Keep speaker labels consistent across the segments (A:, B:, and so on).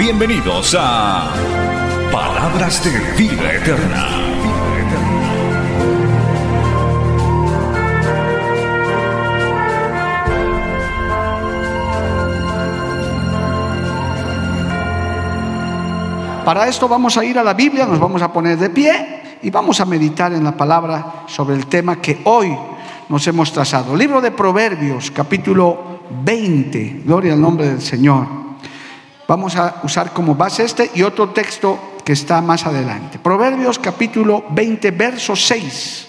A: Bienvenidos a Palabras de Vida Eterna.
B: Para esto vamos a ir a la Biblia, nos vamos a poner de pie y vamos a meditar en la palabra sobre el tema que hoy nos hemos trazado. Libro de Proverbios, capítulo 20. Gloria al nombre del Señor. Vamos a usar como base este y otro texto que está más adelante. Proverbios capítulo 20, verso 6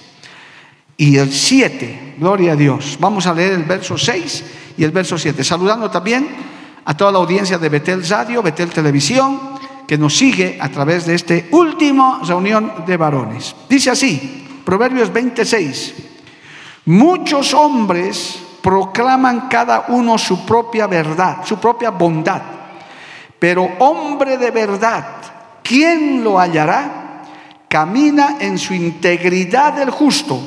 B: y el 7. Gloria a Dios. Vamos a leer el verso 6 y el verso 7. Saludando también a toda la audiencia de Betel Radio, Betel Televisión que nos sigue a través de esta última reunión de varones. Dice así, Proverbios 26, muchos hombres proclaman cada uno su propia verdad, su propia bondad, pero hombre de verdad, ¿quién lo hallará? Camina en su integridad el justo,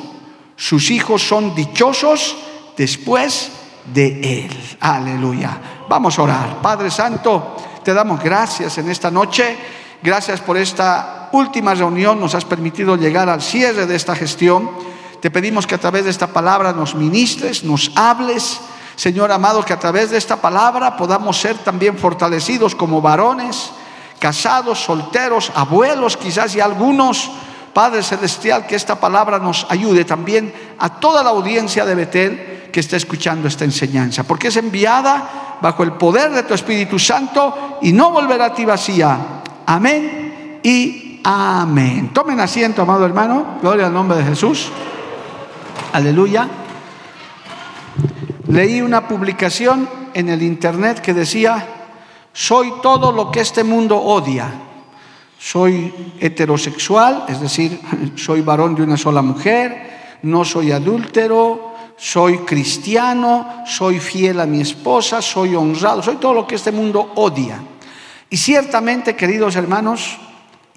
B: sus hijos son dichosos después de él. Aleluya. Vamos a orar. Padre Santo, te damos gracias en esta noche. Gracias por esta última reunión. Nos has permitido llegar al cierre de esta gestión. Te pedimos que a través de esta palabra nos ministres, nos hables. Señor amado, que a través de esta palabra podamos ser también fortalecidos como varones, casados, solteros, abuelos quizás y algunos. Padre Celestial, que esta palabra nos ayude también a toda la audiencia de Betel que está escuchando esta enseñanza, porque es enviada bajo el poder de tu Espíritu Santo y no volverá a ti vacía. Amén y amén. Tomen asiento, amado hermano. Gloria al nombre de Jesús. Aleluya. Leí una publicación en el internet que decía, soy todo lo que este mundo odia. Soy heterosexual, es decir, soy varón de una sola mujer, no soy adúltero, soy cristiano, soy fiel a mi esposa, soy honrado, soy todo lo que este mundo odia. Y ciertamente, queridos hermanos,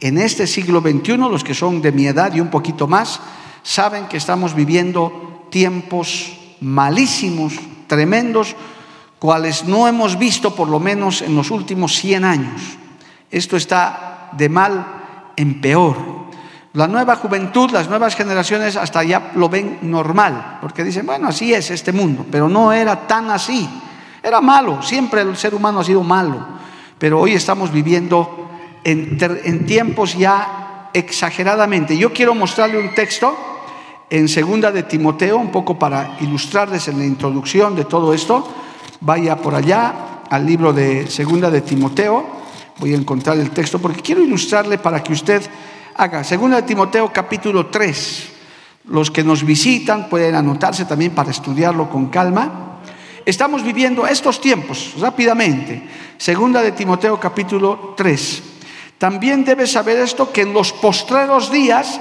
B: en este siglo XXI, los que son de mi edad y un poquito más, saben que estamos viviendo tiempos malísimos, tremendos, cuales no hemos visto por lo menos en los últimos 100 años. Esto está de mal en peor. La nueva juventud, las nuevas generaciones hasta ya lo ven normal, porque dicen, bueno, así es este mundo, pero no era tan así. Era malo, siempre el ser humano ha sido malo, pero hoy estamos viviendo en, tiempos ya exageradamente. Yo quiero mostrarle un texto en segunda de Timoteo, un poco para ilustrarles en la introducción de todo esto. Vaya por allá al libro de segunda de Timoteo, voy a encontrar el texto porque quiero ilustrarle para que usted haga. Segunda de Timoteo capítulo 3. Los que nos visitan pueden anotarse también para estudiarlo con calma. Estamos viviendo estos tiempos rápidamente. Segunda de Timoteo capítulo 3. También debes saber esto que en los postreros días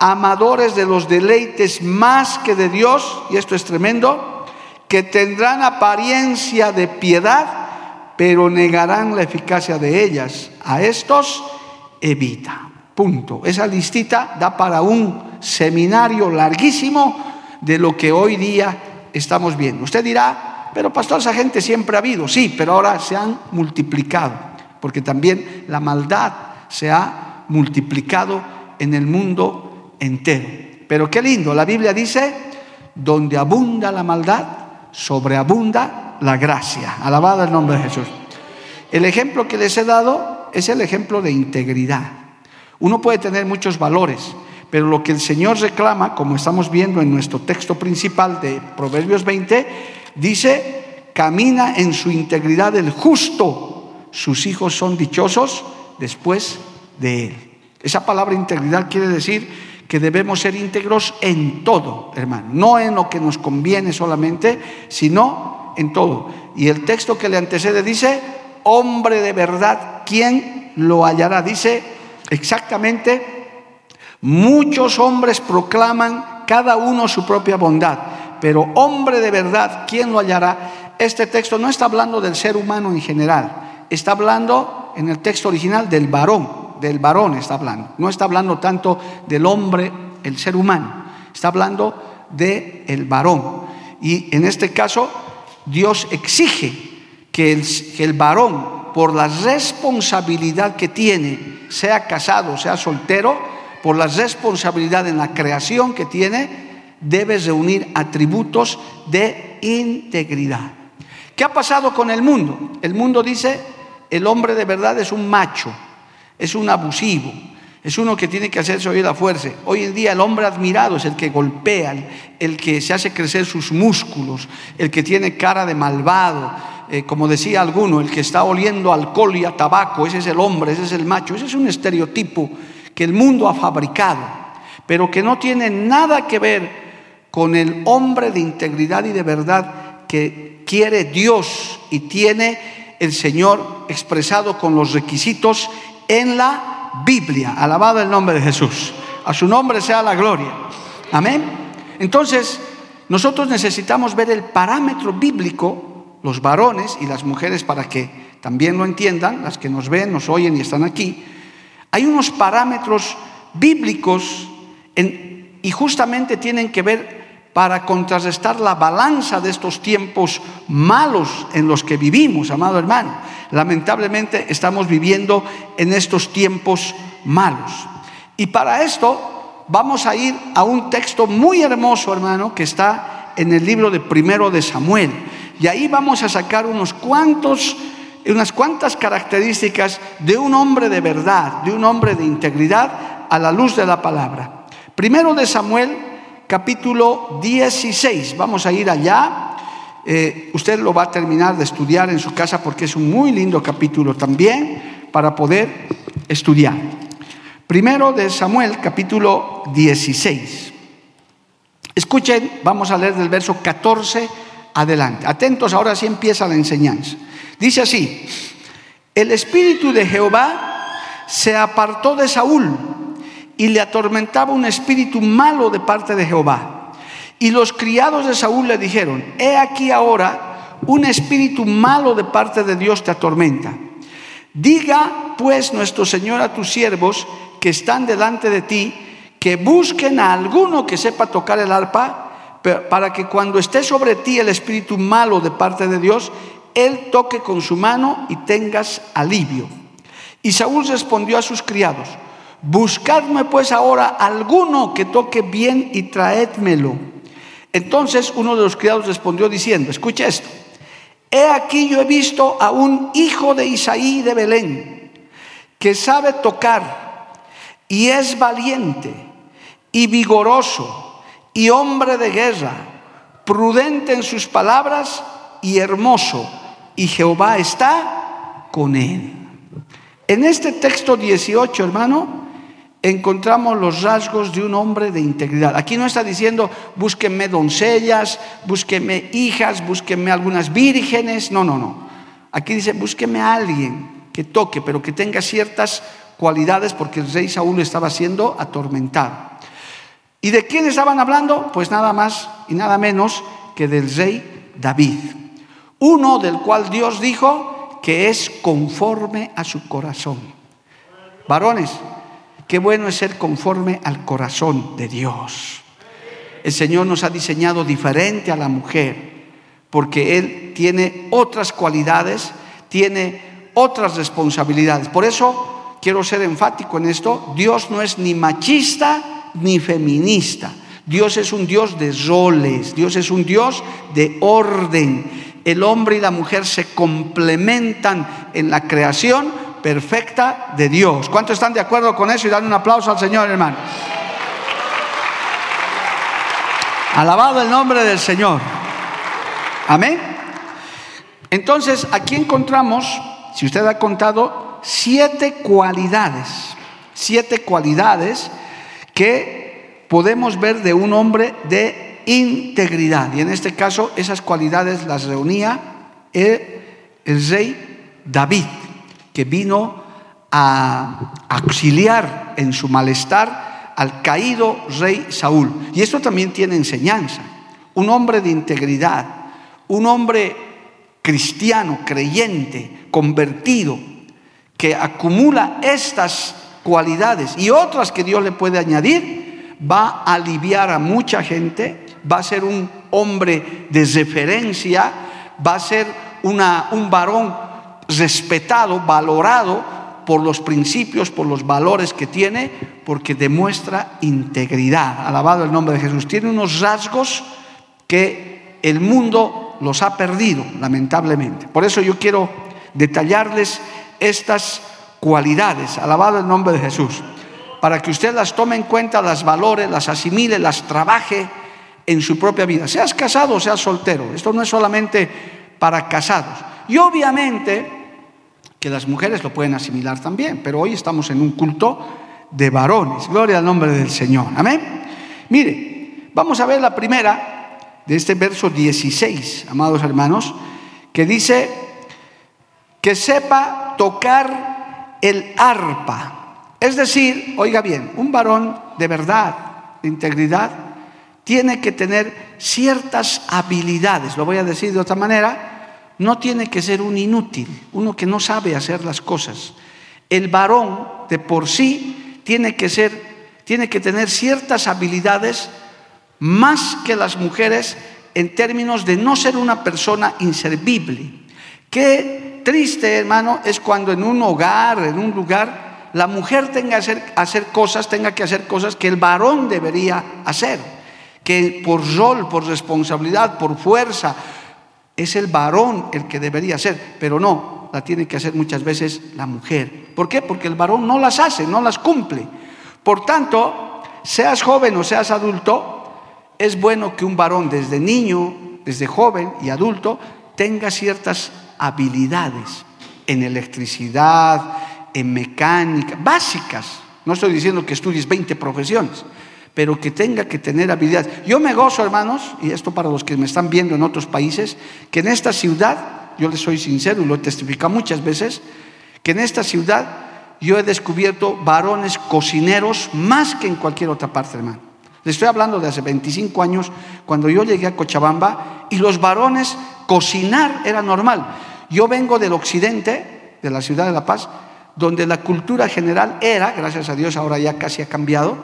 B: amadores de los deleites más que de Dios, y esto es tremendo, que tendrán apariencia de piedad, pero negarán la eficacia de ellas. A estos evita. Punto. Esa listita da para un seminario larguísimo de lo que hoy día estamos viendo. Usted dirá, pero pastor, esa gente siempre ha habido. Sí, pero ahora se han multiplicado, porque también la maldad se ha multiplicado en el mundo entero. Pero qué lindo, la Biblia dice, donde abunda la maldad, sobreabunda la gracia. Alabado el nombre de Jesús. El ejemplo que les he dado es el ejemplo de integridad. Uno puede tener muchos valores, pero lo que el Señor reclama, como estamos viendo en nuestro texto principal de Proverbios 20, dice, camina en su integridad el justo, sus hijos son dichosos después de él. Esa palabra integridad quiere decir que debemos ser íntegros en todo, hermano, no en lo que nos conviene solamente, sino en todo. Y el texto que le antecede dice, hombre de verdad, ¿quién lo hallará? Dice exactamente, muchos hombres proclaman cada uno su propia bondad, pero hombre de verdad, ¿quién lo hallará? Este texto no está hablando del ser humano en general, está hablando en el texto original del varón del varón está hablando. No está hablando tanto del hombre, el ser humano. Está hablando del el varón. Y en este caso, Dios exige que el, que el varón, por la responsabilidad que tiene, sea casado, sea soltero, por la responsabilidad en la creación que tiene, debe reunir atributos de integridad. ¿Qué ha pasado con el mundo? El mundo dice, el hombre de verdad es un macho, es un abusivo, es uno que tiene que hacerse oír la fuerza. Hoy en día el hombre admirado es el que golpea, el, que se hace crecer sus músculos, el que tiene cara de malvado, eh, como decía alguno, el que está oliendo alcohol y a tabaco, ese es el hombre, ese es el macho, ese es un estereotipo que el mundo ha fabricado, pero que no tiene nada que ver con el hombre de integridad y de verdad que quiere Dios y tiene el Señor expresado con los requisitos en la Biblia. Alabado el nombre de Jesús. A su nombre sea la gloria. Amén. Entonces, nosotros necesitamos ver el parámetro bíblico, los varones y las mujeres, para que también lo entiendan, las que nos ven, nos oyen y están aquí. Hay unos parámetros bíblicos y justamente tienen que ver para contrarrestar la balanza de estos tiempos malos en los que vivimos, amado hermano. Lamentablemente estamos viviendo en estos tiempos malos. Y para esto vamos a ir a un texto muy hermoso, hermano, que está en el libro de primero de Samuel. Y ahí vamos a sacar unos cuantos unas cuantas características de un hombre de verdad, de un hombre de integridad a la luz de la palabra. Primero de Samuel, capítulo 16. Vamos a ir allá eh, usted lo va a terminar de estudiar en su casa porque es un muy lindo capítulo también para poder estudiar. Primero de Samuel, capítulo 16. Escuchen, vamos a leer del verso 14 adelante. Atentos, ahora sí empieza la enseñanza. Dice así, el espíritu de Jehová se apartó de Saúl y le atormentaba un espíritu malo de parte de Jehová. Y los criados de Saúl le dijeron, he aquí ahora un espíritu malo de parte de Dios te atormenta. Diga pues nuestro Señor a tus siervos que están delante de ti, que busquen a alguno que sepa tocar el arpa, para que cuando esté sobre ti el espíritu malo de parte de Dios, él toque con su mano y tengas alivio. Y Saúl respondió a sus criados, buscadme pues ahora alguno que toque bien y traédmelo. Entonces uno de los criados respondió diciendo, escucha esto, he aquí yo he visto a un hijo de Isaí de Belén, que sabe tocar y es valiente y vigoroso y hombre de guerra, prudente en sus palabras y hermoso, y Jehová está con él. En este texto 18, hermano, encontramos los rasgos de un hombre de integridad. Aquí no está diciendo búsquenme doncellas, búsquenme hijas, búsquenme algunas vírgenes. No, no, no. Aquí dice búsquenme a alguien que toque, pero que tenga ciertas cualidades porque el rey Saúl estaba siendo atormentado. ¿Y de quién estaban hablando? Pues nada más y nada menos que del rey David. Uno del cual Dios dijo que es conforme a su corazón. Varones, Qué bueno es ser conforme al corazón de Dios. El Señor nos ha diseñado diferente a la mujer porque Él tiene otras cualidades, tiene otras responsabilidades. Por eso quiero ser enfático en esto. Dios no es ni machista ni feminista. Dios es un Dios de roles, Dios es un Dios de orden. El hombre y la mujer se complementan en la creación perfecta de Dios. ¿Cuántos están de acuerdo con eso y dan un aplauso al Señor, hermano? Alabado el nombre del Señor. Amén. Entonces, aquí encontramos, si usted ha contado, siete cualidades, siete cualidades que podemos ver de un hombre de integridad. Y en este caso, esas cualidades las reunía el, rey David, que vino a auxiliar en su malestar al caído rey Saúl. Y esto también tiene enseñanza. Un hombre de integridad, un hombre cristiano, creyente, convertido, que acumula estas cualidades y otras que Dios le puede añadir, va a aliviar a mucha gente, va a ser un hombre de referencia, va a ser una, un varón respetado, valorado por los principios, por los valores que tiene, porque demuestra integridad. Alabado el nombre de Jesús. Tiene unos rasgos que el mundo los ha perdido, lamentablemente. Por eso yo quiero detallarles estas cualidades. Alabado el nombre de Jesús. Para que usted las tome en cuenta, las valore, las asimile, las trabaje en su propia vida. Seas casado o seas soltero. Esto no es solamente para casados. Y obviamente que las mujeres lo pueden asimilar también, pero hoy estamos en un culto de varones. Gloria al nombre del Señor. Amén. Mire, vamos a ver la primera de este verso 16, amados hermanos, que dice que sepa tocar el arpa. Es decir, oiga bien, un varón de verdad, de integridad, tiene que tener ciertas habilidades, lo voy a decir de otra manera, no tiene que ser un inútil, uno que no sabe hacer las cosas. El varón de por sí tiene que ser tiene que tener ciertas habilidades más que las mujeres en términos de no ser una persona inservible. Qué triste, hermano, es cuando en un hogar, en un lugar, la mujer tenga que hacer, cosas, tenga que hacer cosas que el varón debería hacer que por rol, por responsabilidad, por fuerza, es el varón el que debería hacer, pero no, la tiene que hacer muchas veces la mujer. ¿Por qué? Porque el varón no las hace, no las cumple. Por tanto, seas joven o seas adulto, es bueno que un varón desde niño, desde joven y adulto, tenga ciertas habilidades en electricidad, en mecánica, básicas. No estoy diciendo que estudies 20 profesiones, pero que tenga que tener habilidad. Yo me gozo, hermanos, y esto para los que me están viendo en otros países, que en esta ciudad, yo les soy sincero y lo he testificado muchas veces, que en esta ciudad yo he descubierto varones cocineros más que en cualquier otra parte, hermano. Les estoy hablando de hace 25 años, cuando yo llegué a Cochabamba, y los varones cocinar era normal. Yo vengo del occidente, de la ciudad de La Paz, donde la cultura general era, gracias a Dios ahora ya casi ha cambiado,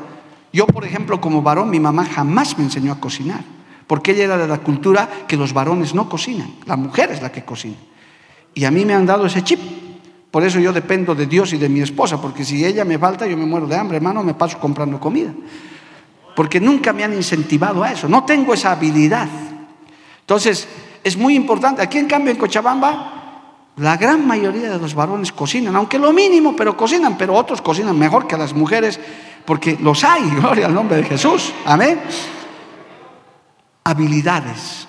B: yo, por ejemplo, como varón, mi mamá jamás me enseñó a cocinar, porque ella era de la cultura que los varones no cocinan, la mujer es la que cocina. Y a mí me han dado ese chip. Por eso yo dependo de Dios y de mi esposa, porque si ella me falta, yo me muero de hambre, hermano, me paso comprando comida. Porque nunca me han incentivado a eso, no tengo esa habilidad. Entonces, es muy importante. Aquí, en cambio, en Cochabamba, la gran mayoría de los varones cocinan, aunque lo mínimo, pero cocinan, pero otros cocinan mejor que las mujeres porque los hay, gloria al nombre de Jesús. Amén. Habilidades.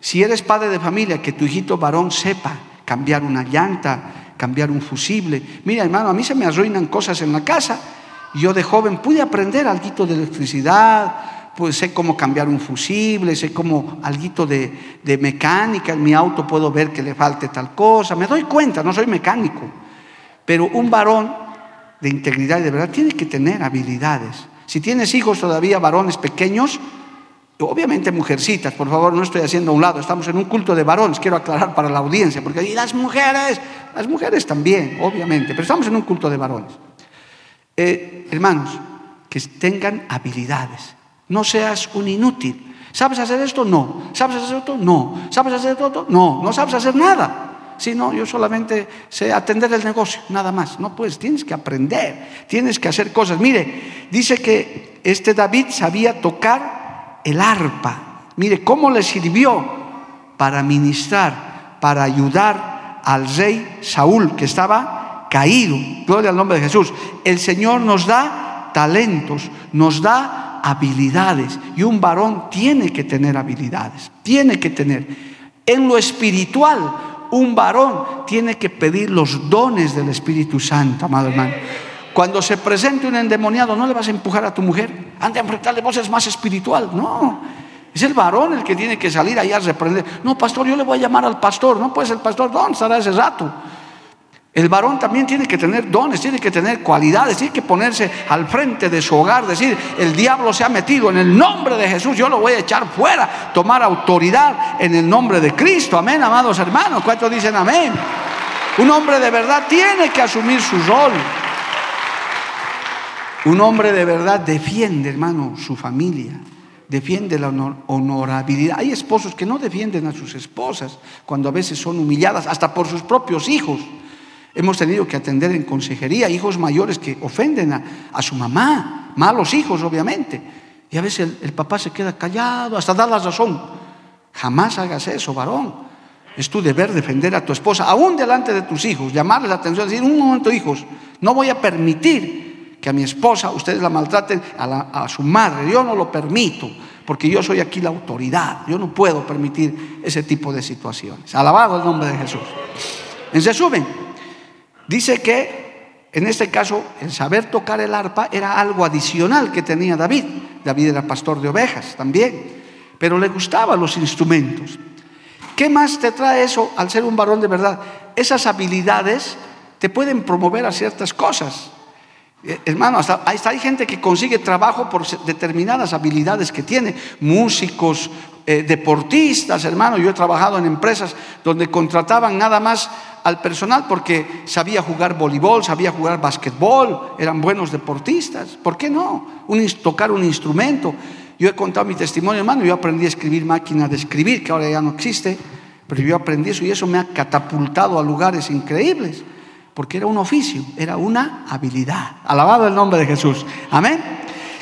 B: Si eres padre de familia, que tu hijito varón sepa cambiar una llanta, cambiar un fusible. Mira, hermano, a mí se me arruinan cosas en la casa. Yo de joven pude aprender algo de electricidad, pues sé cómo cambiar un fusible, sé cómo algo de, de mecánica. En mi auto puedo ver que le falte tal cosa. Me doy cuenta, no soy mecánico. Pero un varón de integridad y de verdad, tiene que tener habilidades. Si tienes hijos todavía varones pequeños, obviamente mujercitas, por favor, no estoy haciendo a un lado, estamos en un culto de varones, quiero aclarar para la audiencia, porque y las mujeres, las mujeres también, obviamente, pero estamos en un culto de varones. Eh, hermanos, que tengan habilidades, no seas un inútil. ¿Sabes hacer esto? No. ¿Sabes hacer esto? No. ¿Sabes hacer esto? No. No sabes hacer nada. Si no, yo solamente sé atender el negocio, nada más. No puedes, tienes que aprender, tienes que hacer cosas. Mire, dice que este David sabía tocar el arpa. Mire, ¿cómo le sirvió para ministrar, para ayudar al rey Saúl, que estaba caído. Gloria al nombre de Jesús. El Señor nos da talentos, nos da habilidades. Y un varón tiene que tener habilidades, tiene que tener. En lo espiritual, un varón tiene que pedir los dones del Espíritu Santo, amado hermano. Cuando se presente un endemoniado, no le vas a empujar a tu mujer. Ande a enfrentarle, vos es más espiritual. No, es el varón el que tiene que salir allá a reprender. No, pastor, yo le voy a llamar al pastor. No, pues el pastor, ¿dónde estará ese rato? El varón también tiene que tener dones, tiene que tener cualidades, tiene que ponerse al frente de su hogar, decir, el diablo se ha metido en el nombre de Jesús, yo lo voy a echar fuera, tomar autoridad en el nombre de Cristo. Amén, amados hermanos. ¿Cuántos dicen amén? Un hombre de verdad tiene que asumir su rol. Un hombre de verdad defiende, hermano, su familia, defiende la honorabilidad. Hay esposos que no defienden a sus esposas cuando a veces son humilladas, hasta por sus propios hijos. Hemos tenido que atender en consejería hijos mayores que ofenden a, su mamá, malos hijos obviamente. Y a veces el, papá se queda callado, hasta da la razón. Jamás hagas eso, varón. Es tu deber defender a tu esposa, aún delante de tus hijos, llamarles la atención, decir, un momento hijos, no voy a permitir que a mi esposa ustedes la maltraten, a, su madre. Yo no lo permito, porque yo soy aquí la autoridad. Yo no puedo permitir ese tipo de situaciones. Alabado el nombre de Jesús. En resumen, dice que en este caso el saber tocar el arpa era algo adicional que tenía David. David era pastor de ovejas también, pero le gustaban los instrumentos. ¿Qué más te trae eso al ser un varón de verdad? Esas habilidades te pueden promover a ciertas cosas. Eh, hermano, hasta, hay gente que consigue trabajo por determinadas habilidades que tiene, músicos, eh, deportistas, hermano. Yo he trabajado en empresas donde contrataban nada más al personal porque sabía jugar voleibol, sabía jugar basquetbol, eran buenos deportistas. ¿Por qué no? tocar un instrumento. Yo he contado mi testimonio, hermano. Yo aprendí a escribir máquina de escribir, que ahora ya no existe, pero yo aprendí eso y eso me ha catapultado a lugares increíbles porque era un oficio, era una habilidad. Alabado el nombre de Jesús. Amén.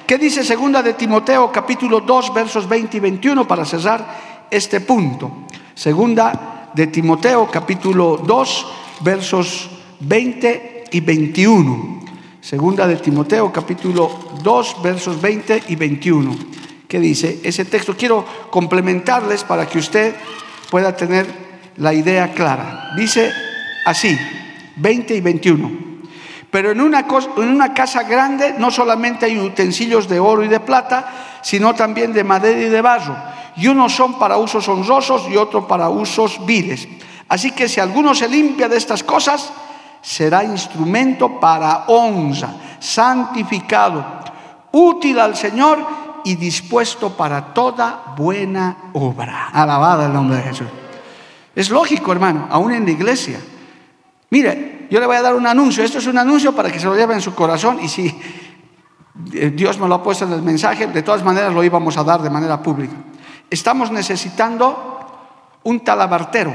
B: ¿Qué dice segunda de Timoteo capítulo 2 versos 20 y 21 para cerrar este punto? Segunda de Timoteo capítulo 2 versos 20 y 21. Segunda de Timoteo capítulo 2 versos 20 y 21. ¿Qué dice? Ese texto quiero complementarles para que usted pueda tener la idea clara. Dice así, 20 y 21. Pero en una, en una casa grande no solamente hay utensilios de oro y de plata, sino también de madera y de barro. Y unos son para usos honrosos y otros para usos viles. Así que si alguno se limpia de estas cosas, será instrumento para honra, santificado, útil al Señor y dispuesto para toda buena obra. Alabada el nombre de Jesús. Es lógico, hermano, aún en la iglesia. Mire, yo le voy a dar un anuncio. Esto es un anuncio para que se lo lleve en su corazón y si eh, Dios me lo ha puesto en el mensaje, de todas maneras lo íbamos a dar de manera pública. Estamos necesitando un talabartero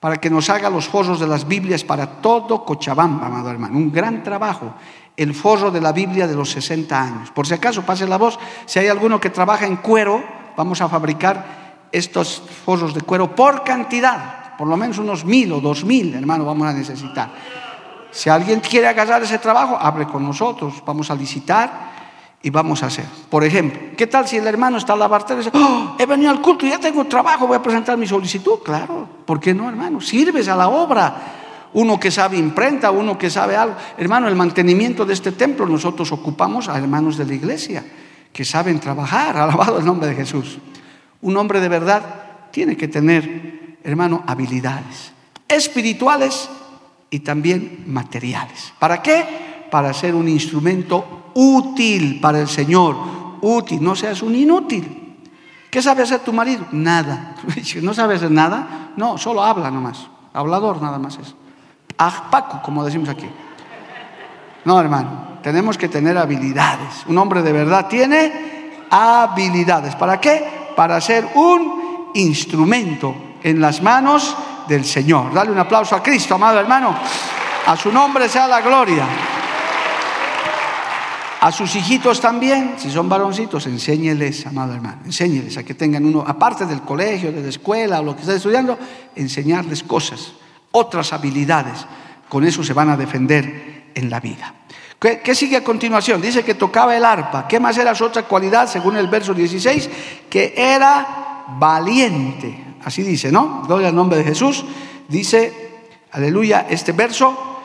B: para que nos haga los forros de las Biblias para todo Cochabamba, amado hermano. Un gran trabajo. El forro de la Biblia de los 60 años. Por si acaso, pase la voz. Si hay alguno que trabaja en cuero, vamos a fabricar estos forros de cuero por cantidad por lo menos unos mil o dos mil, hermano, vamos a necesitar. Si alguien quiere agarrar ese trabajo, hable con nosotros, vamos a licitar y vamos a hacer. Por ejemplo, ¿qué tal si el hermano está a la bartera y dice, oh, he venido al culto, ya tengo trabajo, voy a presentar mi solicitud? Claro, ¿por qué no, hermano? Sirves a la obra. Uno que sabe imprenta, uno que sabe algo. Hermano, el mantenimiento de este templo nosotros ocupamos a hermanos de la iglesia que saben trabajar, alabado el nombre de Jesús. Un hombre de verdad tiene que tener hermano, habilidades espirituales y también materiales. ¿Para qué? Para ser un instrumento útil para el Señor. Útil, no seas un inútil. ¿Qué sabe hacer tu marido? Nada. ¿No sabe hacer nada? No, solo habla nomás. Hablador nada más es. Paco, como decimos aquí. No, hermano, tenemos que tener habilidades. Un hombre de verdad tiene habilidades. ¿Para qué? Para ser un instrumento en las manos del Señor. Dale un aplauso a Cristo, amado hermano. A su nombre sea la gloria. A sus hijitos también, si son varoncitos, enséñeles, amado hermano, enséñeles a que tengan uno, aparte del colegio, de la escuela o lo que estén estudiando, enseñarles cosas, otras habilidades, con eso se van a defender en la vida. ¿Qué, sigue a continuación? Dice que tocaba el arpa. ¿Qué más era su otra cualidad, según el verso 16? Que era valiente. Así dice, ¿no? Gloria al nombre de Jesús. Dice, aleluya, este verso,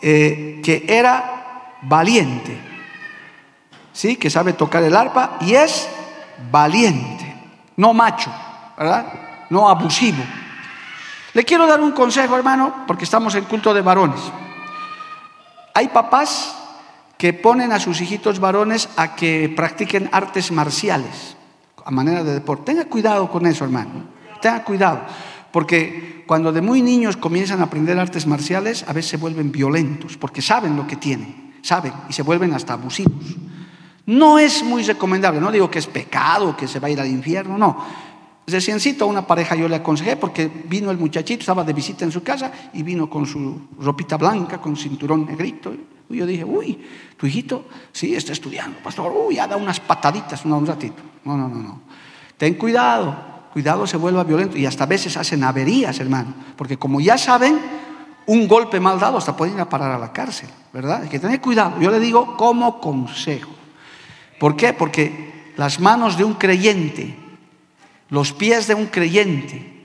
B: eh, que era valiente. ¿Sí? Que sabe tocar el arpa y es valiente. No macho, ¿verdad? No abusivo. Le quiero dar un consejo, hermano, porque estamos en culto de varones. Hay papás que ponen a sus hijitos varones a que practiquen artes marciales a manera de deporte. Tenga cuidado con eso, hermano. Tenga cuidado. Porque cuando de muy niños comienzan a aprender artes marciales, a veces se vuelven violentos, porque saben lo que tienen, saben, y se vuelven hasta abusivos. No es muy recomendable, no digo que es pecado, que se va a ir al infierno, no. Reciencito a una pareja yo le aconsejé porque vino el muchachito, estaba de visita en su casa y vino con su ropita blanca, con cinturón negrito. Y yo dije, uy, tu hijito, sí, está estudiando, pastor, uy, ya da unas pataditas un ratito. No, no, no, no. Ten cuidado, cuidado se vuelva violento y hasta a veces hacen averías, hermano, porque como ya saben, un golpe mal dado hasta pueden ir a parar a la cárcel, ¿verdad? Hay que tener cuidado. Yo le digo como consejo. ¿Por qué? Porque las manos de un creyente, los pies de un creyente,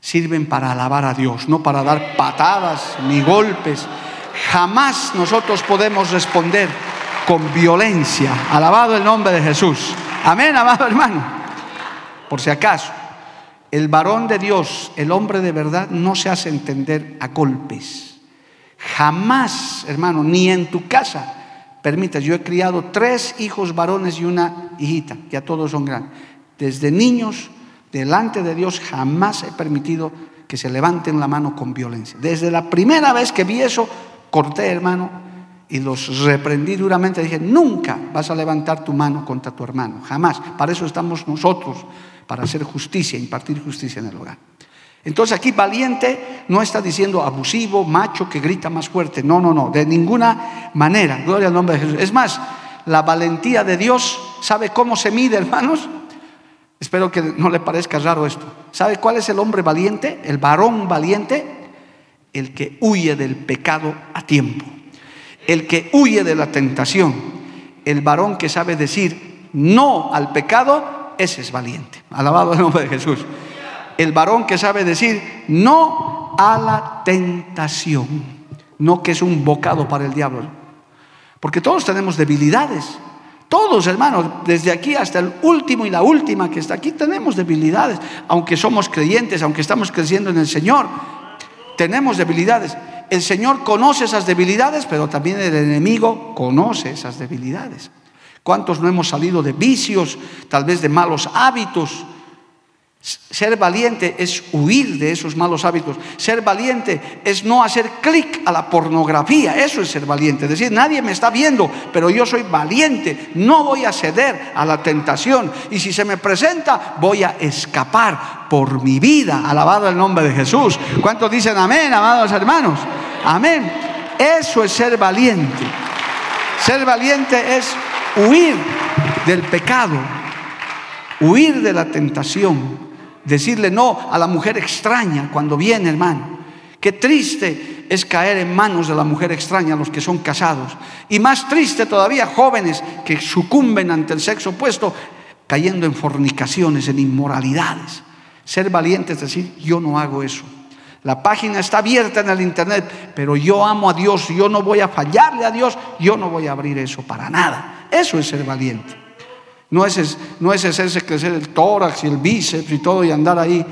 B: sirven para alabar a Dios, no para dar patadas ni golpes Jamás nosotros podemos responder con violencia. Alabado el nombre de Jesús. Amén, amado hermano. Por si acaso, el varón de Dios, el hombre de verdad, no se hace entender a golpes. Jamás, hermano, ni en tu casa permitas. Yo he criado tres hijos varones y una hijita, ya todos son grandes. Desde niños, delante de Dios, jamás he permitido que se levanten la mano con violencia. Desde la primera vez que vi eso, corté, hermano, y los reprendí duramente. Dije, nunca vas a levantar tu mano contra tu hermano, jamás. Para eso estamos nosotros, para hacer justicia, impartir justicia en el hogar. Entonces aquí valiente no está diciendo abusivo, macho que grita más fuerte. No, no, no, de ninguna manera. Gloria al nombre de Jesús. Es más, la valentía de Dios, ¿sabe cómo se mide, hermanos? Espero que no le parezca raro esto. ¿Sabe cuál es el hombre valiente? El varón valiente el que huye del pecado a tiempo, el que huye de la tentación, el varón que sabe decir no al pecado, ese es valiente. Alabado el nombre de Jesús. El varón que sabe decir no a la tentación, no que es un bocado para el diablo. Porque todos tenemos debilidades. Todos, hermanos, desde aquí hasta el último y la última que está aquí, tenemos debilidades. Aunque somos creyentes, aunque estamos creciendo en el Señor, tenemos debilidades. El Señor conoce esas debilidades, pero también el enemigo conoce esas debilidades. ¿Cuántos no hemos salido de vicios, tal vez de malos hábitos? Ser valiente es huir de esos malos hábitos. Ser valiente es no hacer clic a la pornografía. Eso es ser valiente. Es decir, nadie me está viendo, pero yo soy valiente. No voy a ceder a la tentación. Y si se me presenta, voy a escapar por mi vida. Alabado el nombre de Jesús. ¿Cuántos dicen amén, amados hermanos? Amén. Eso es ser valiente. Ser valiente es huir del pecado, huir de la tentación decirle no a la mujer extraña cuando viene, hermano. Qué triste es caer en manos de la mujer extraña los que son casados. Y más triste todavía jóvenes que sucumben ante el sexo opuesto, cayendo en fornicaciones, en inmoralidades. Ser valiente es decir, yo no hago eso. La página está abierta en el internet, pero yo amo a Dios, yo no voy a fallarle a Dios, yo no voy a abrir eso para nada. Eso es ser valiente. No es, no es hacerse crecer el tórax y el bíceps y todo y andar ahí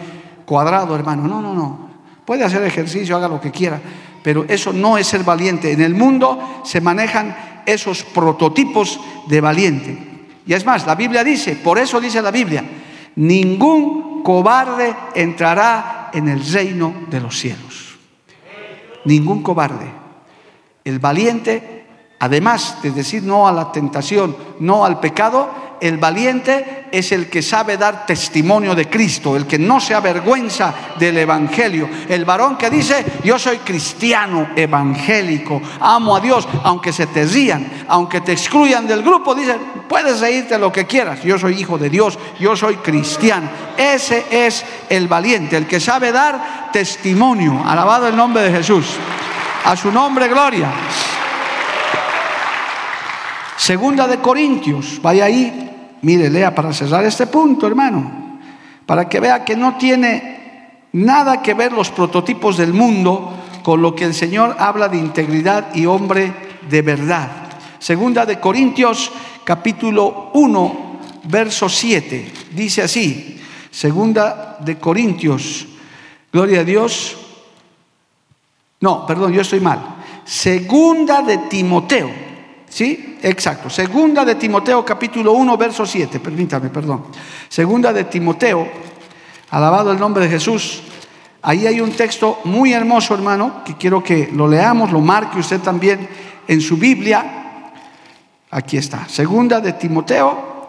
B: cuadrado, hermano. No, no, no. Puede hacer ejercicio, haga lo que quiera, pero eso no es ser valiente. En el mundo se manejan esos prototipos de valiente. Y es más, la Biblia dice, por eso dice la Biblia, ningún cobarde entrará en el reino de los cielos. Ningún cobarde. El valiente, además de decir no a la tentación, no al pecado, el valiente es el que sabe dar testimonio de Cristo, el que no se avergüenza del Evangelio. El varón que dice, yo soy cristiano evangélico, amo a Dios, aunque se te rían, aunque te excluyan del grupo, dice, puedes reírte lo que quieras, yo soy hijo de Dios, yo soy cristiano. Ese es el valiente, el que sabe dar testimonio. Alabado el nombre de Jesús. A su nombre, gloria. Segunda de Corintios, vaya ahí, mire, lea para cerrar este punto, hermano, para que vea que no tiene nada que ver los prototipos del mundo con lo que el Señor habla de integridad y hombre de verdad. Segunda de Corintios, capítulo 1, verso 7, dice así, segunda de Corintios, gloria a Dios, no, perdón, yo estoy mal, segunda de Timoteo, ¿Sí? Exacto. Segunda de Timoteo capítulo 1, verso 7. Permítame, perdón. Segunda de Timoteo, alabado el nombre de Jesús. Ahí hay un texto muy hermoso, hermano, que quiero que lo leamos, lo marque usted también en su Biblia. Aquí está. Segunda de Timoteo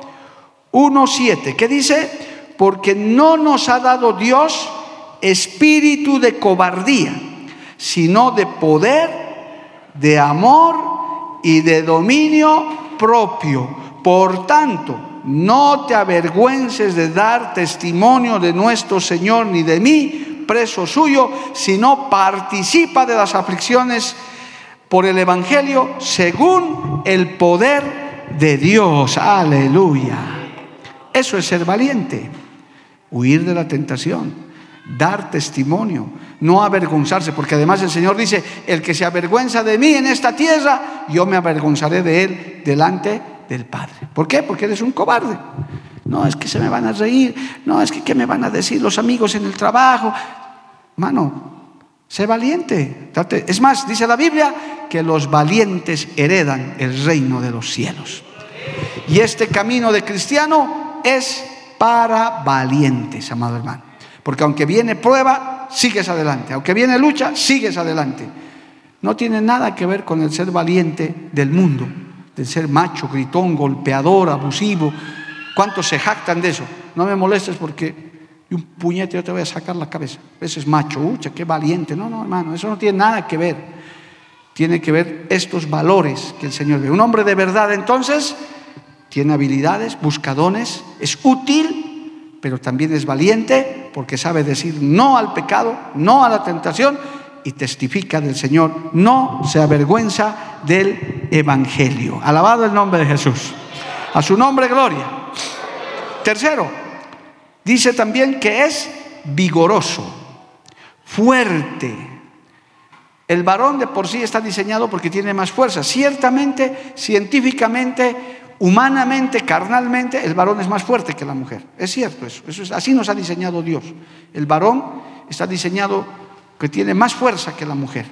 B: 1, 7. ¿Qué dice? Porque no nos ha dado Dios espíritu de cobardía, sino de poder, de amor y de dominio propio. Por tanto, no te avergüences de dar testimonio de nuestro Señor ni de mí, preso suyo, sino participa de las aflicciones por el Evangelio según el poder de Dios. Aleluya. Eso es ser valiente, huir de la tentación, dar testimonio no avergonzarse, porque además el Señor dice, el que se avergüenza de mí en esta tierra, yo me avergonzaré de él delante del Padre. ¿Por qué? Porque eres un cobarde. No, es que se me van a reír, no, es que qué me van a decir los amigos en el trabajo. Mano, sé valiente. Es más, dice la Biblia que los valientes heredan el reino de los cielos. Y este camino de cristiano es para valientes, amado hermano. Porque aunque viene prueba, sigues adelante. Aunque viene lucha, sigues adelante. No tiene nada que ver con el ser valiente del mundo, del ser macho, gritón, golpeador, abusivo. ¿Cuántos se jactan de eso? No me molestes porque un puñete yo te voy a sacar la cabeza. Ese es macho, ucha, qué valiente. No, no, hermano, eso no tiene nada que ver. Tiene que ver estos valores que el Señor ve. Un hombre de verdad entonces tiene habilidades, buscadones, es útil, pero también es valiente porque sabe decir no al pecado, no a la tentación y testifica del Señor, no se avergüenza del Evangelio. Alabado el nombre de Jesús. A su nombre, gloria. Tercero, dice también que es vigoroso, fuerte. El varón de por sí está diseñado porque tiene más fuerza. Ciertamente, científicamente, Humanamente, carnalmente, el varón es más fuerte que la mujer. Es cierto eso. eso es, así nos ha diseñado Dios. El varón está diseñado que tiene más fuerza que la mujer.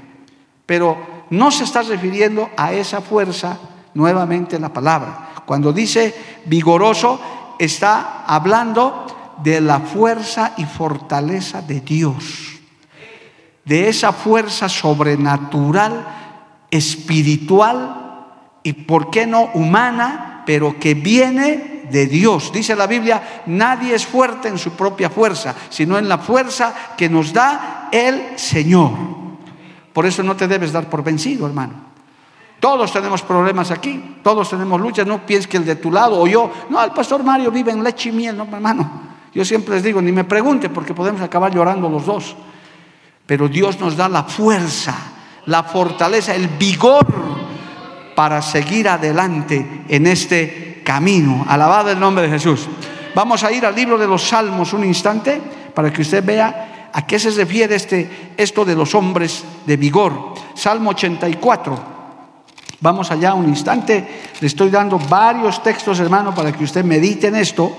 B: Pero no se está refiriendo a esa fuerza nuevamente en la palabra. Cuando dice vigoroso, está hablando de la fuerza y fortaleza de Dios. De esa fuerza sobrenatural, espiritual y, ¿por qué no, humana? Pero que viene de Dios. Dice la Biblia, nadie es fuerte en su propia fuerza, sino en la fuerza que nos da el Señor. Por eso no te debes dar por vencido, hermano. Todos tenemos problemas aquí, todos tenemos luchas, no pienses que el de tu lado o yo, no, el pastor Mario vive en leche y miel, no, hermano. Yo siempre les digo, ni me pregunte porque podemos acabar llorando los dos. Pero Dios nos da la fuerza, la fortaleza, el vigor para seguir adelante en este camino. Alabado el nombre de Jesús. Vamos a ir al libro de los Salmos un instante para que usted vea a qué se refiere este, esto de los hombres de vigor. Salmo 84. Vamos allá un instante. Le estoy dando varios textos, hermano, para que usted medite en esto.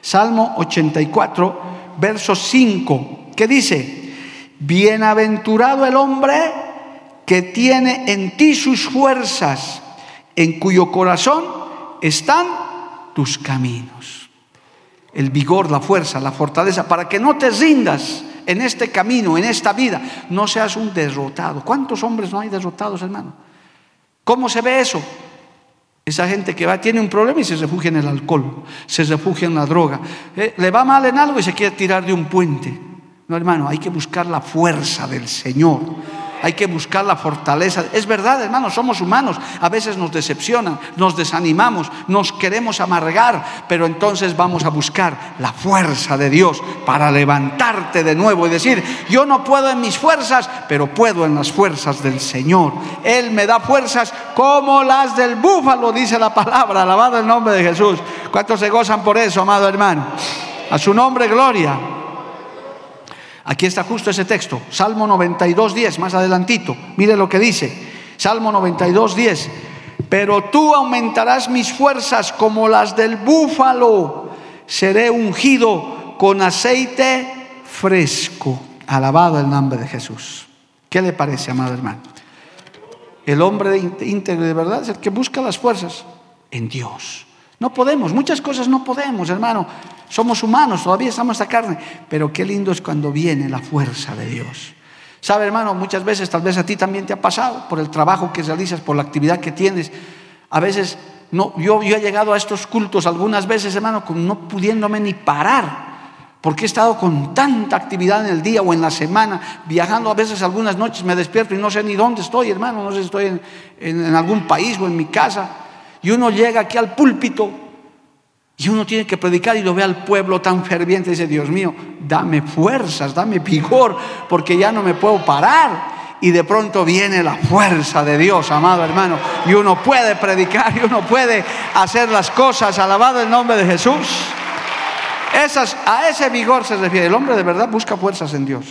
B: Salmo 84, verso 5, que dice, bienaventurado el hombre que tiene en ti sus fuerzas, en cuyo corazón están tus caminos. El vigor, la fuerza, la fortaleza, para que no te rindas en este camino, en esta vida, no seas un derrotado. ¿Cuántos hombres no hay derrotados, hermano? ¿Cómo se ve eso? Esa gente que va, tiene un problema y se refugia en el alcohol, se refugia en la droga, eh, le va mal en algo y se quiere tirar de un puente. No, hermano, hay que buscar la fuerza del Señor hay que buscar la fortaleza. Es verdad, hermanos, somos humanos. A veces nos decepcionan, nos desanimamos, nos queremos amargar, pero entonces vamos a buscar la fuerza de Dios para levantarte de nuevo y decir, yo no puedo en mis fuerzas, pero puedo en las fuerzas del Señor. Él me da fuerzas como las del búfalo, dice la palabra. Alabado el nombre de Jesús. ¿Cuántos se gozan por eso, amado hermano? A su nombre, gloria. Aquí está justo ese texto, Salmo 92, 10, más adelantito. Mire lo que dice, Salmo 92, 10. Pero tú aumentarás mis fuerzas como las del búfalo. Seré ungido con aceite fresco. Alabado el nombre de Jesús. ¿Qué le parece, amado hermano? El hombre íntegro de verdad es el que busca las fuerzas en Dios. No podemos, muchas cosas no podemos, hermano. Somos humanos, todavía estamos esta carne, pero qué lindo es cuando viene la fuerza de Dios. Sabe, hermano, muchas veces, tal vez a ti también te ha pasado por el trabajo que realizas, por la actividad que tienes. A veces, no, yo, yo he llegado a estos cultos algunas veces, hermano, no pudiéndome ni parar, porque he estado con tanta actividad en el día o en la semana, viajando a veces algunas noches, me despierto y no sé ni dónde estoy, hermano, no sé si estoy en, en algún país o en mi casa. Y uno llega aquí al púlpito y uno tiene que predicar y lo ve al pueblo tan ferviente dice, Dios mío, dame fuerzas, dame vigor, porque ya no me puedo parar. Y de pronto viene la fuerza de Dios, amado hermano. Y uno puede predicar y uno puede hacer las cosas, alabado el nombre de Jesús. Esas, a ese vigor se refiere. El hombre de verdad busca fuerzas en Dios.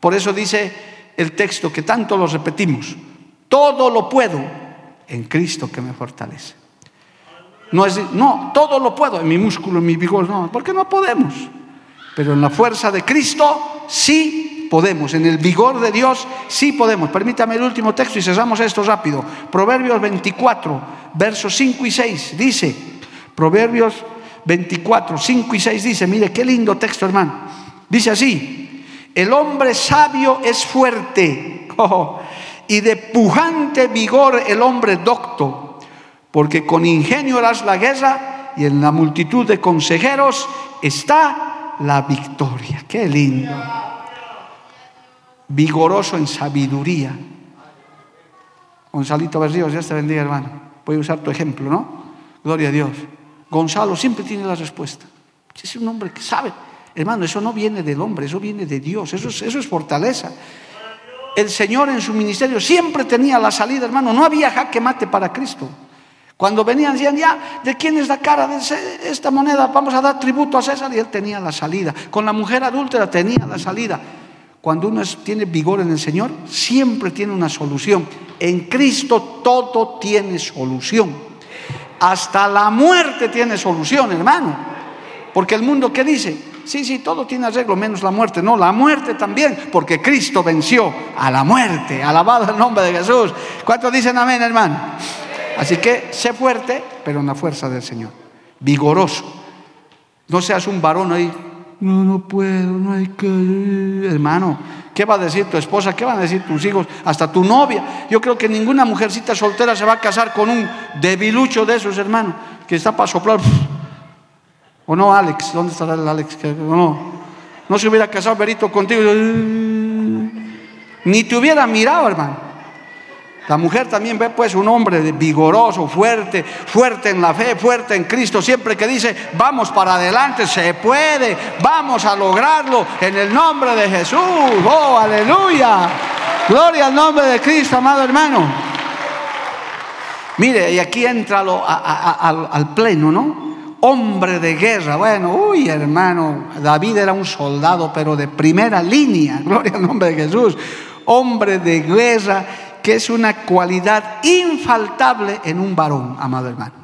B: Por eso dice el texto que tanto lo repetimos. Todo lo puedo en Cristo que me fortalece. No es, no, todo lo puedo en mi músculo, en mi vigor, no, porque no podemos. Pero en la fuerza de Cristo sí podemos, en el vigor de Dios sí podemos. Permítame el último texto y cesamos esto rápido. Proverbios 24, versos 5 y 6 dice, Proverbios 24, 5 y 6 dice, mire qué lindo texto hermano. Dice así, el hombre sabio es fuerte oh, y de pujante vigor el hombre docto porque con ingenio harás la guerra y en la multitud de consejeros está la victoria. Qué lindo. Vigoroso en sabiduría. Gonzalito Berríos, Dios te bendiga, hermano. Voy usar tu ejemplo, ¿no? Gloria a Dios. Gonzalo siempre tiene la respuesta. Es un hombre que sabe. Hermano, eso no viene del hombre, eso viene de Dios. Eso es, eso es fortaleza. El Señor en su ministerio siempre tenía la salida, hermano. No había jaque mate para Cristo. Cuando venían decían, ya, ¿de quién es la cara de esta moneda? Vamos a dar tributo a César y él tenía la salida. Con la mujer adúltera tenía la salida. Cuando uno tiene vigor en el Señor, siempre tiene una solución. En Cristo todo tiene solución. Hasta la muerte tiene solución, hermano. Porque el mundo, ¿qué dice? Sí, sí, todo tiene arreglo, menos la muerte. No, la muerte también, porque Cristo venció a la muerte. Alabado el nombre de Jesús. ¿Cuántos dicen amén, hermano? Así que sé fuerte, pero en la fuerza del Señor. Vigoroso. No seas un varón ahí. No, no puedo, no hay que. Hermano, ¿qué va a decir tu esposa? ¿Qué van a decir tus hijos? Hasta tu novia. Yo creo que ninguna mujercita soltera se va a casar con un debilucho de esos, hermano, que está para soplar. ¿O no, Alex? ¿Dónde estará el Alex? No, no se hubiera casado Berito contigo. Ni te hubiera mirado, hermano. La mujer también ve pues un hombre vigoroso, fuerte, fuerte en la fe, fuerte en Cristo, siempre que dice, vamos para adelante, se puede, vamos a lograrlo en el nombre de Jesús. Oh, aleluya. Gloria al nombre de Cristo, amado hermano. Mire, y aquí entra al, al pleno, ¿no? Hombre de guerra. Bueno, uy, hermano, David era un soldado, pero de primera línea. Gloria al nombre de Jesús. Hombre de guerra que es una cualidad infaltable en un varón, amado hermano.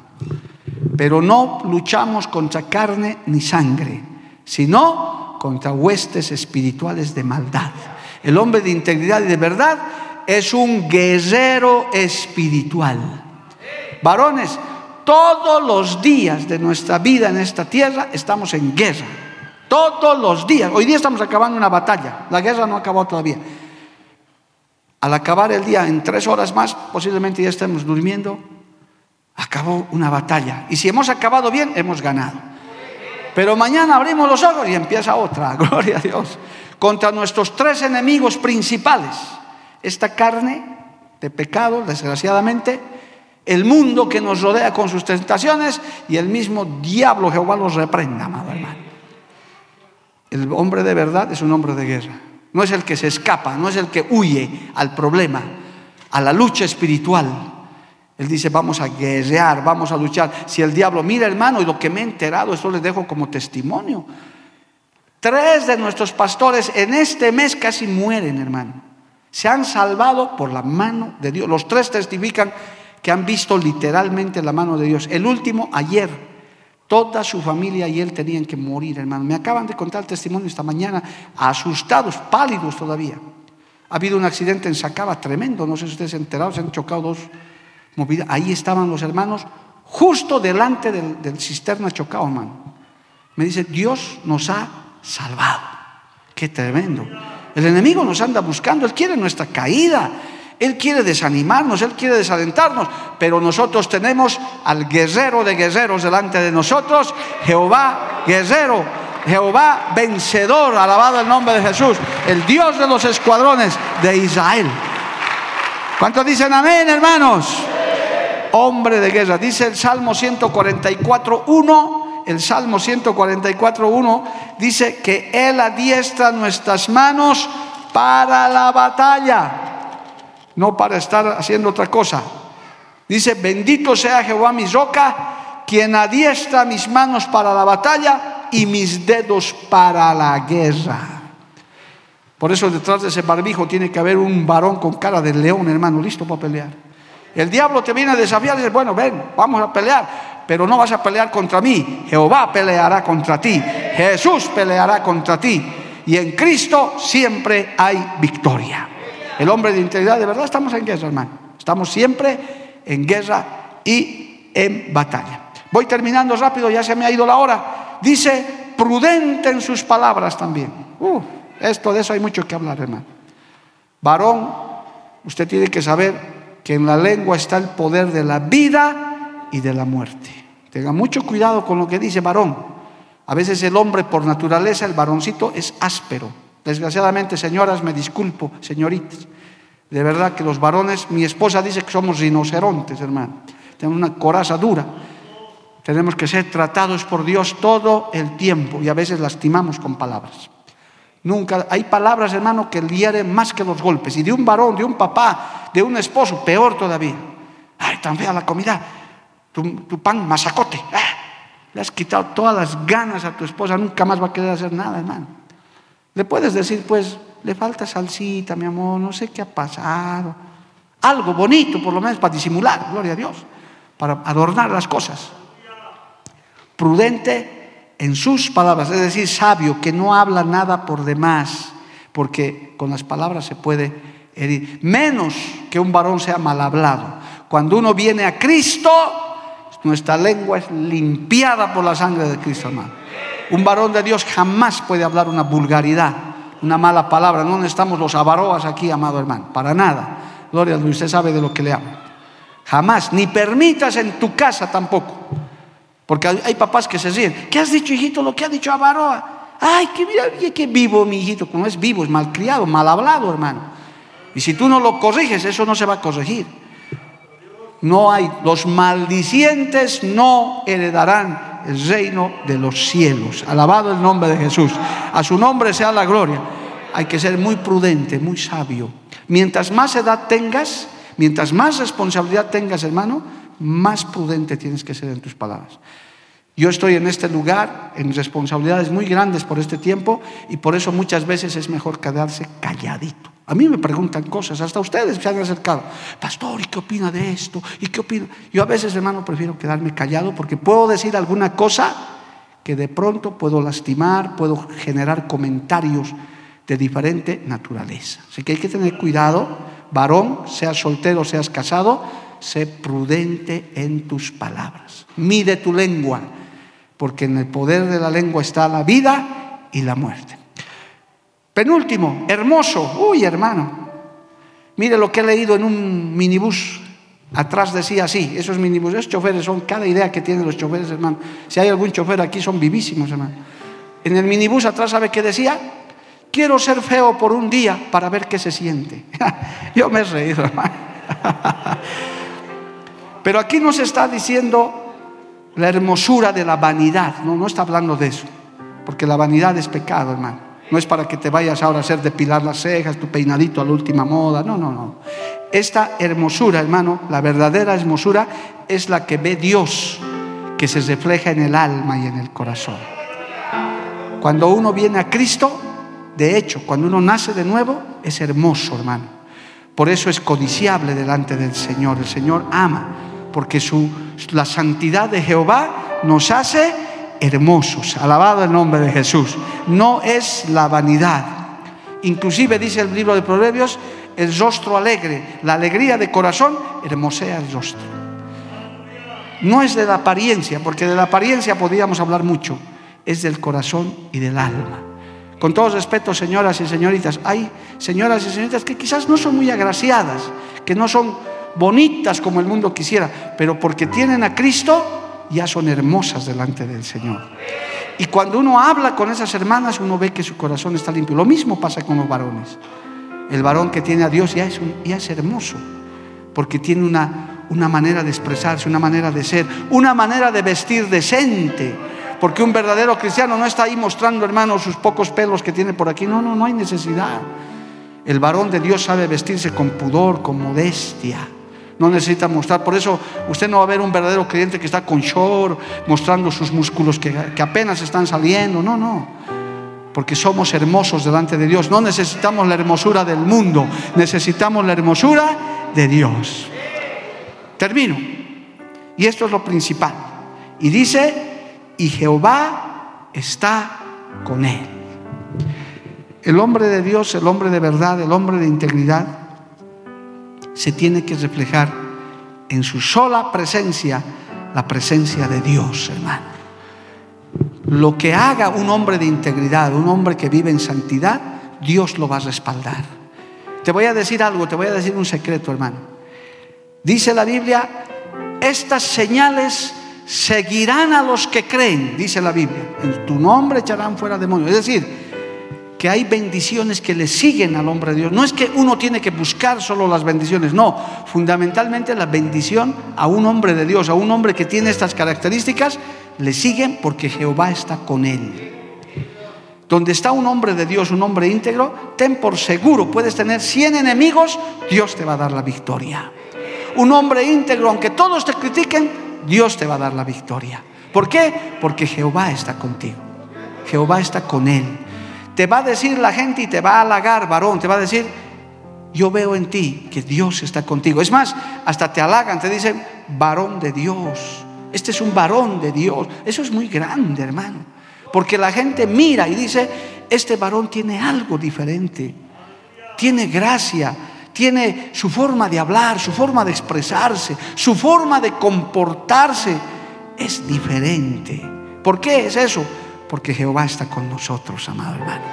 B: Pero no luchamos contra carne ni sangre, sino contra huestes espirituales de maldad. El hombre de integridad y de verdad es un guerrero espiritual. Varones, todos los días de nuestra vida en esta tierra estamos en guerra. Todos los días. Hoy día estamos acabando una batalla. La guerra no acabó todavía. Al acabar el día, en tres horas más, posiblemente ya estemos durmiendo, acabó una batalla. Y si hemos acabado bien, hemos ganado. Pero mañana abrimos los ojos y empieza otra, gloria a Dios, contra nuestros tres enemigos principales. Esta carne de pecado, desgraciadamente, el mundo que nos rodea con sus tentaciones y el mismo diablo Jehová los reprenda, amado hermano. El hombre de verdad es un hombre de guerra. No es el que se escapa, no es el que huye al problema, a la lucha espiritual. Él dice, vamos a guerrear, vamos a luchar. Si el diablo, mira hermano, y lo que me he enterado, esto les dejo como testimonio. Tres de nuestros pastores en este mes casi mueren, hermano. Se han salvado por la mano de Dios. Los tres testifican que han visto literalmente la mano de Dios. El último, ayer, toda su familia y él tenían que morir, hermano. Me acaban de contar el testimonio esta mañana, asustados, pálidos todavía. Ha habido un accidente en Sacaba tremendo, no sé si ustedes se han enterado, se han chocado dos movidas. Ahí estaban los hermanos, justo delante del, del cisterna chocado, hermano. Me dice, Dios nos ha salvado. Qué tremendo. El enemigo nos anda buscando, Él quiere nuestra caída. Él quiere desanimarnos, Él quiere desalentarnos, pero nosotros tenemos al guerrero de guerreros delante de nosotros, Jehová guerrero, Jehová vencedor, alabado el nombre de Jesús, el Dios de los escuadrones de Israel. ¿Cuántos dicen amén, hermanos? Hombre de guerra, dice el Salmo 144, 1, el Salmo 144, 1, dice que Él adiestra nuestras manos para la batalla no para estar haciendo otra cosa. Dice, bendito sea Jehová mi roca, quien adiestra mis manos para la batalla y mis dedos para la guerra. Por eso detrás de ese barbijo tiene que haber un varón con cara de león, hermano, listo para pelear. El diablo te viene a desafiar y dice, bueno, ven, vamos a pelear, pero no vas a pelear contra mí. Jehová peleará contra ti. Jesús peleará contra ti. Y en Cristo siempre hay victoria el hombre de integridad, de verdad estamos en guerra, hermano. Estamos siempre en guerra y en batalla. Voy terminando rápido, ya se me ha ido la hora. Dice, prudente en sus palabras también. Uh, esto de eso hay mucho que hablar, hermano. Varón, usted tiene que saber que en la lengua está el poder de la vida y de la muerte. Tenga mucho cuidado con lo que dice varón. A veces el hombre por naturaleza, el varoncito, es áspero Desgraciadamente, señoras, me disculpo, señoritas. De verdad que los varones, mi esposa dice que somos rinocerontes, hermano. Tenemos una coraza dura. Tenemos que ser tratados por Dios todo el tiempo y a veces lastimamos con palabras. Nunca hay palabras, hermano, que hieren más que los golpes. Y de un varón, de un papá, de un esposo, peor todavía. Ay, tan fea la comida. Tu, pan masacote. Ah, le has quitado todas las ganas a tu esposa, nunca más va a querer hacer nada, hermano. Le puedes decir, pues, le falta salsita, mi amor, no sé qué ha pasado. Algo bonito, por lo menos, para disimular, gloria a Dios, para adornar las cosas. Prudente en sus palabras, es decir, sabio, que no habla nada por demás, porque con las palabras se puede herir. Menos que un varón sea mal hablado. Cuando uno viene a Cristo, nuestra lengua es limpiada por la sangre de Cristo, hermano. Un varón de Dios jamás puede hablar una vulgaridad, una mala palabra. No necesitamos los avaroas aquí, amado hermano, para nada. Gloria a Dios, usted sabe de lo que le hablo. Jamás, ni permitas en tu casa tampoco. Porque hay papás que se ríen. ¿Qué has dicho, hijito? Lo que ha dicho Avaroa. Ay, que que vivo, mi hijito. Como es vivo, es malcriado, mal hablado, hermano. Y si tú no lo corriges, eso no se va a corregir. No hay, los maldicientes no heredarán el reino de los cielos. Alabado el nombre de Jesús. A su nombre sea la gloria. Hay que ser muy prudente, muy sabio. Mientras más edad tengas, mientras más responsabilidad tengas, hermano, más prudente tienes que ser en tus palabras. Yo estoy en este lugar, en responsabilidades muy grandes por este tiempo, y por eso muchas veces es mejor quedarse calladito. A mí me preguntan cosas, hasta ustedes se han acercado. Pastor, ¿y qué opina de esto? ¿Y qué opina? Yo a veces, hermano, prefiero quedarme callado porque puedo decir alguna cosa que de pronto puedo lastimar, puedo generar comentarios de diferente naturaleza. Así que hay que tener cuidado, varón, seas soltero, seas casado, sé prudente en tus palabras. Mide tu lengua, porque en el poder de la lengua está la vida y la muerte. Penúltimo, hermoso. Uy, hermano. Mire lo que he leído en un minibús. Atrás decía así, esos minibús, esos choferes son cada idea que tienen los choferes, hermano. Si hay algún chofer aquí, son vivísimos, hermano. En el minibús atrás, ¿sabe qué decía? quiero ser feo por un día para ver qué se siente. Yo me he reído, hermano. Pero aquí nos está diciendo la hermosura de la vanidad. No, no está hablando de eso. Porque la vanidad es pecado, hermano. No es para que te vayas ahora a hacer depilar las cejas, tu peinadito a la última moda. No, no, no. Esta hermosura, hermano, la verdadera hermosura es la que ve Dios, que se refleja en el alma y en el corazón. Cuando uno viene a Cristo, de hecho, cuando uno nace de nuevo, es hermoso, hermano. Por eso es codiciable delante del Señor. El Señor ama, porque su, la santidad de Jehová nos hace hermosos. Alabado el nombre de Jesús. No es la vanidad. Inclusive dice el libro de Proverbios, el rostro alegre, la alegría de corazón, hermosea el rostro. No es de la apariencia, porque de la apariencia podríamos hablar mucho, es del corazón y del alma. Con todo respeto, señoras y señoritas, hay señoras y señoritas que quizás no son muy agraciadas, que no son bonitas como el mundo quisiera, pero porque tienen a Cristo, ya son hermosas delante del Señor. Y cuando uno habla con esas hermanas, uno ve que su corazón está limpio. Lo mismo pasa con los varones. El varón que tiene a Dios ya es, ya es hermoso, porque tiene una, una manera de expresarse, una manera de ser, una manera de vestir decente. Porque un verdadero cristiano no está ahí mostrando, hermano, sus pocos pelos que tiene por aquí. No, no, no hay necesidad. El varón de Dios sabe vestirse con pudor, con modestia. No necesita mostrar. Por eso usted no va a ver un verdadero creyente que está con short, mostrando sus músculos que, que apenas están saliendo. No, no porque somos hermosos delante de Dios. No necesitamos la hermosura del mundo, necesitamos la hermosura de Dios. Termino. Y esto es lo principal. Y dice, y Jehová está con él. El hombre de Dios, el hombre de verdad, el hombre de integridad, se tiene que reflejar en su sola presencia, la presencia de Dios, hermano. Lo que haga un hombre de integridad, un hombre que vive en santidad, Dios lo va a respaldar. Te voy a decir algo, te voy a decir un secreto, hermano. Dice la Biblia, estas señales seguirán a los que creen, dice la Biblia. En tu nombre echarán fuera demonios. Es decir, que hay bendiciones que le siguen al hombre de Dios. No es que uno tiene que buscar solo las bendiciones, no, fundamentalmente la bendición a un hombre de Dios, a un hombre que tiene estas características, le siguen porque Jehová está con él. Donde está un hombre de Dios, un hombre íntegro, ten por seguro, puedes tener 100 enemigos, Dios te va a dar la victoria. Un hombre íntegro, aunque todos te critiquen, Dios te va a dar la victoria. ¿Por qué? Porque Jehová está contigo. Jehová está con él. Te va a decir la gente y te va a halagar, varón, te va a decir, yo veo en ti que Dios está contigo. Es más, hasta te halagan, te dicen, varón de Dios. Este es un varón de Dios. Eso es muy grande, hermano. Porque la gente mira y dice, este varón tiene algo diferente. Tiene gracia, tiene su forma de hablar, su forma de expresarse, su forma de comportarse. Es diferente. ¿Por qué es eso? Porque Jehová está con nosotros, amado hermano.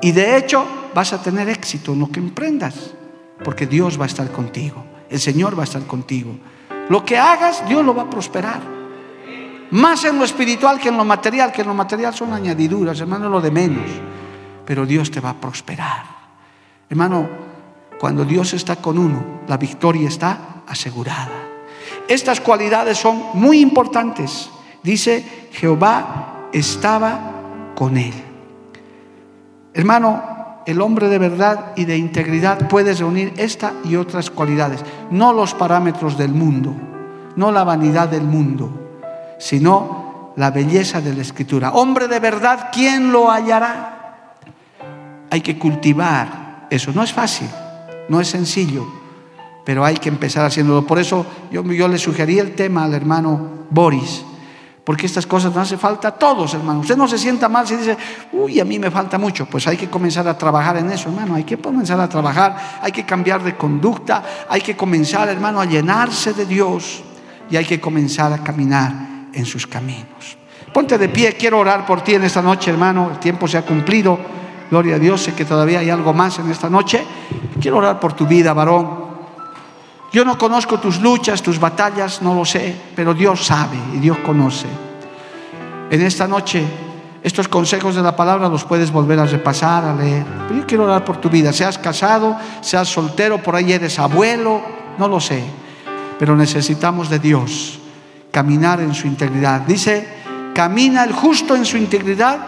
B: Y de hecho vas a tener éxito en lo que emprendas, porque Dios va a estar contigo, el Señor va a estar contigo. Lo que hagas, Dios lo va a prosperar. Más en lo espiritual que en lo material, que en lo material son añadiduras, hermano, lo de menos. Pero Dios te va a prosperar. Hermano, cuando Dios está con uno, la victoria está asegurada. Estas cualidades son muy importantes. Dice, Jehová estaba con él. Hermano, el hombre de verdad y de integridad puede reunir esta y otras cualidades, no los parámetros del mundo, no la vanidad del mundo, sino la belleza de la escritura. Hombre de verdad, ¿quién lo hallará? Hay que cultivar eso. No es fácil, no es sencillo, pero hay que empezar haciéndolo. Por eso yo, yo le sugerí el tema al hermano Boris porque estas cosas nos hace falta a todos, hermano. Usted no se sienta mal si dice, uy, a mí me falta mucho. Pues hay que comenzar a trabajar en eso, hermano. Hay que comenzar a trabajar, hay que cambiar de conducta, hay que comenzar, hermano, a llenarse de Dios y hay que comenzar a caminar en sus caminos. Ponte de pie, quiero orar por ti en esta noche, hermano. El tiempo se ha cumplido. Gloria a Dios, sé que todavía hay algo más en esta noche. Quiero orar por tu vida, varón. Yo no conozco tus luchas, tus batallas, no lo sé, pero Dios sabe y Dios conoce. En esta noche estos consejos de la palabra los puedes volver a repasar, a leer. Pero yo quiero orar por tu vida, seas casado, seas soltero, por ahí eres abuelo, no lo sé. Pero necesitamos de Dios caminar en su integridad. Dice, camina el justo en su integridad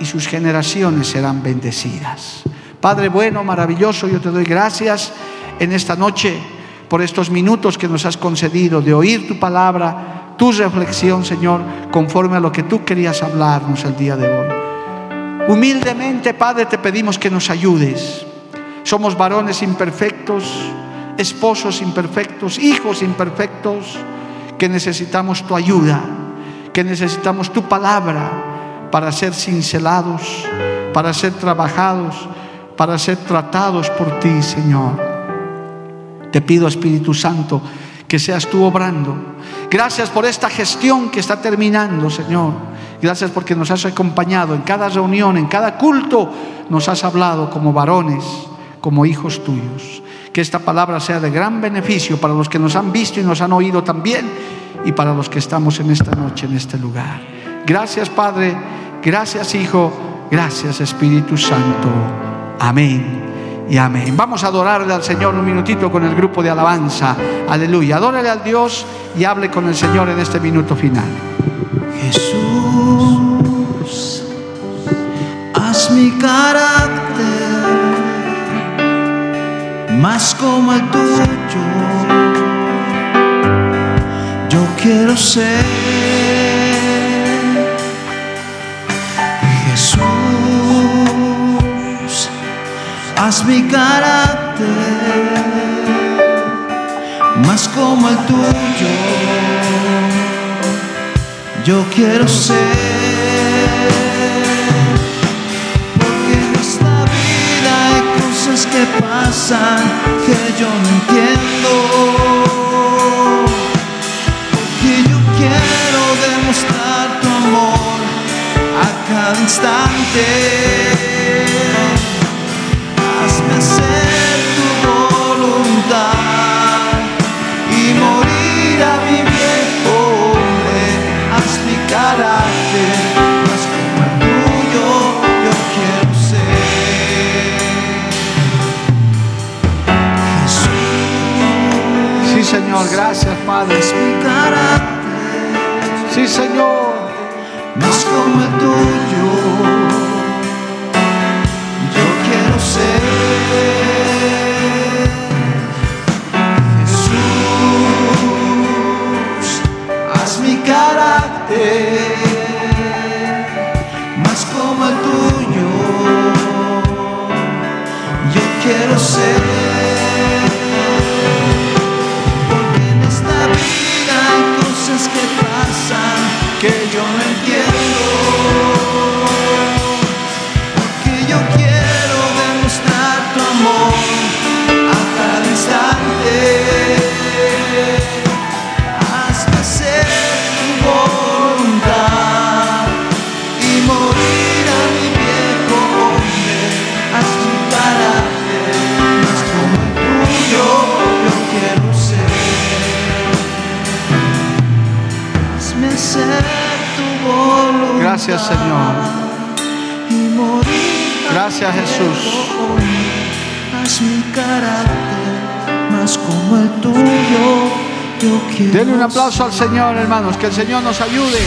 B: y sus generaciones serán bendecidas. Padre bueno, maravilloso, yo te doy gracias en esta noche por estos minutos que nos has concedido de oír tu palabra, tu reflexión, Señor, conforme a lo que tú querías hablarnos el día de hoy. Humildemente, Padre, te pedimos que nos ayudes. Somos varones imperfectos, esposos imperfectos, hijos imperfectos, que necesitamos tu ayuda, que necesitamos tu palabra para ser cincelados, para ser trabajados, para ser tratados por ti, Señor. Te pido, Espíritu Santo, que seas tú obrando. Gracias por esta gestión que está terminando, Señor. Gracias porque nos has acompañado en cada reunión, en cada culto, nos has hablado como varones, como hijos tuyos. Que esta palabra sea de gran beneficio para los que nos han visto y nos han oído también y para los que estamos en esta noche, en este lugar. Gracias, Padre. Gracias, Hijo. Gracias, Espíritu Santo. Amén y amén. Vamos a adorarle al Señor un minutito con el grupo de alabanza. Aleluya. Adórale al Dios y hable con el Señor en este minuto final.
C: Jesús, haz mi carácter más como el tuyo. Yo quiero ser haz mi carácter más como el tuyo. Yo quiero ser, porque en esta vida hay cosas que pasan que yo no entiendo. Porque yo quiero demostrar tu amor a cada instante.
B: Señor. Gracias, Padre. Sí, Señor.
C: más como el tuyo. Que pasan que yo no entiendo.
B: Gracias, Jesús.
C: Haz mi carácter más como el tuyo.
B: Denle un aplauso al Señor, hermanos. Que el Señor nos ayude.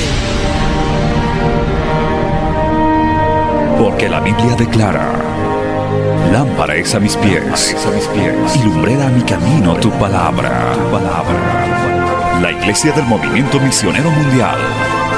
A: Porque la Biblia declara, lámpara es a mis pies, a mis pies, y lumbrera a mi camino tu palabra, tu palabra. La Iglesia del Movimiento Misionero Mundial